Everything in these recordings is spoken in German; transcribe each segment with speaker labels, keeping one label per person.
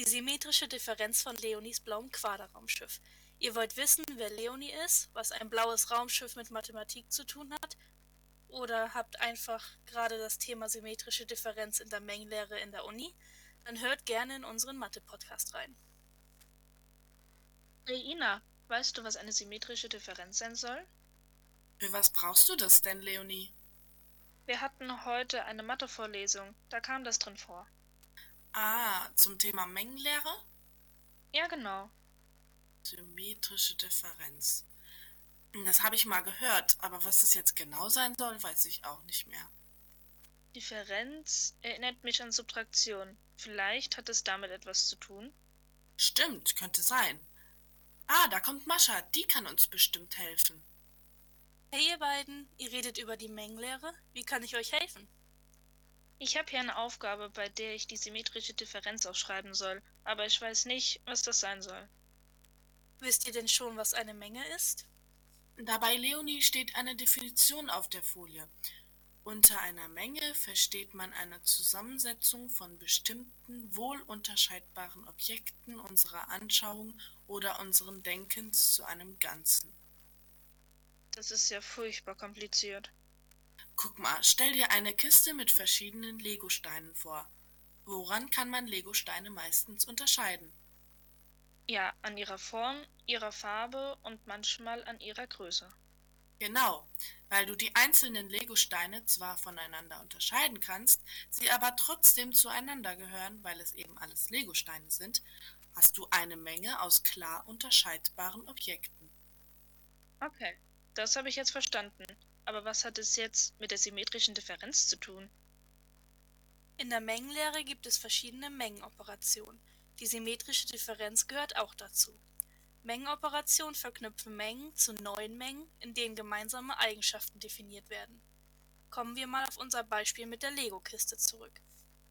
Speaker 1: Die symmetrische Differenz von Leonies blauem Quaderraumschiff. Ihr wollt wissen, wer Leonie ist, was ein blaues Raumschiff mit Mathematik zu tun hat? Oder habt einfach gerade das Thema symmetrische Differenz in der Mengenlehre in der Uni? Dann hört gerne in unseren Mathe-Podcast rein.
Speaker 2: Hey Ina, weißt du, was eine symmetrische Differenz sein soll?
Speaker 3: Für was brauchst du das denn, Leonie?
Speaker 2: Wir hatten heute eine Mathe-Vorlesung, da kam das drin vor.
Speaker 3: Ah, zum Thema Mengenlehre?
Speaker 2: Ja, genau.
Speaker 3: Symmetrische Differenz. Das habe ich mal gehört, aber was das jetzt genau sein soll, weiß ich auch nicht mehr.
Speaker 2: Differenz erinnert mich an Subtraktion. Vielleicht hat es damit etwas zu tun?
Speaker 3: Stimmt, könnte sein. Ah, da kommt Mascha, die kann uns bestimmt helfen.
Speaker 1: Hey ihr beiden, ihr redet über die Mengenlehre. Wie kann ich euch helfen?
Speaker 2: Ich habe hier eine Aufgabe, bei der ich die symmetrische Differenz aufschreiben soll, aber ich weiß nicht, was das sein soll.
Speaker 1: Wisst ihr denn schon, was eine Menge ist?
Speaker 3: Dabei Leonie steht eine Definition auf der Folie. Unter einer Menge versteht man eine Zusammensetzung von bestimmten, wohl unterscheidbaren Objekten unserer Anschauung oder unseren Denkens zu einem Ganzen.
Speaker 2: Das ist ja furchtbar kompliziert.
Speaker 3: Guck mal, stell dir eine Kiste mit verschiedenen Legosteinen vor. Woran kann man Legosteine meistens unterscheiden?
Speaker 2: Ja, an ihrer Form, ihrer Farbe und manchmal an ihrer Größe.
Speaker 3: Genau, weil du die einzelnen Legosteine zwar voneinander unterscheiden kannst, sie aber trotzdem zueinander gehören, weil es eben alles Legosteine sind, hast du eine Menge aus klar unterscheidbaren Objekten.
Speaker 2: Okay. Das habe ich jetzt verstanden. Aber was hat es jetzt mit der symmetrischen Differenz zu tun?
Speaker 1: In der Mengenlehre gibt es verschiedene Mengenoperationen. Die symmetrische Differenz gehört auch dazu. Mengenoperationen verknüpfen Mengen zu neuen Mengen, in denen gemeinsame Eigenschaften definiert werden. Kommen wir mal auf unser Beispiel mit der Lego-Kiste zurück.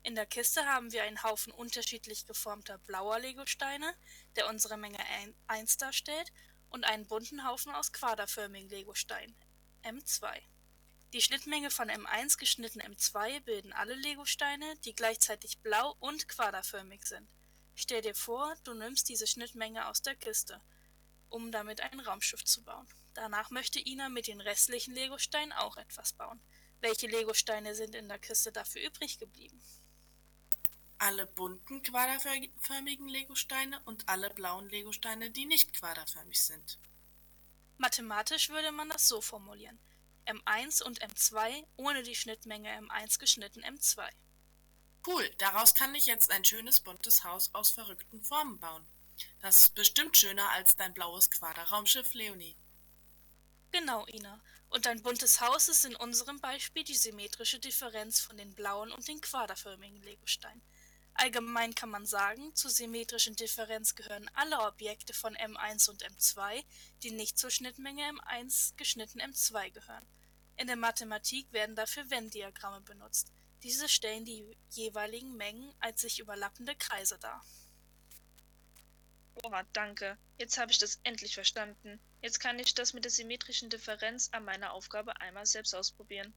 Speaker 1: In der Kiste haben wir einen Haufen unterschiedlich geformter blauer Legosteine, der unsere Menge 1 darstellt, und einen bunten Haufen aus quaderförmigen Legosteinen (M2). Die Schnittmenge von M1 geschnitten M2 bilden alle Legosteine, die gleichzeitig blau und quaderförmig sind. Stell dir vor, du nimmst diese Schnittmenge aus der Kiste, um damit ein Raumschiff zu bauen. Danach möchte Ina mit den restlichen Legosteinen auch etwas bauen. Welche Legosteine sind in der Kiste dafür übrig geblieben?
Speaker 3: alle bunten quaderförmigen Legosteine und alle blauen Legosteine, die nicht quaderförmig sind.
Speaker 1: Mathematisch würde man das so formulieren. M1 und M2 ohne die Schnittmenge M1 geschnitten M2.
Speaker 3: Cool, daraus kann ich jetzt ein schönes buntes Haus aus verrückten Formen bauen. Das ist bestimmt schöner als dein blaues Quaderraumschiff Leonie.
Speaker 1: Genau, Ina. Und ein buntes Haus ist in unserem Beispiel die symmetrische Differenz von den blauen und den quaderförmigen Legosteinen. Allgemein kann man sagen, zur symmetrischen Differenz gehören alle Objekte von M1 und M2, die nicht zur Schnittmenge M1 geschnitten M2 gehören. In der Mathematik werden dafür Venn-Diagramme benutzt. Diese stellen die jeweiligen Mengen als sich überlappende Kreise dar.
Speaker 2: Boah, danke. Jetzt habe ich das endlich verstanden. Jetzt kann ich das mit der symmetrischen Differenz an meiner Aufgabe einmal selbst ausprobieren.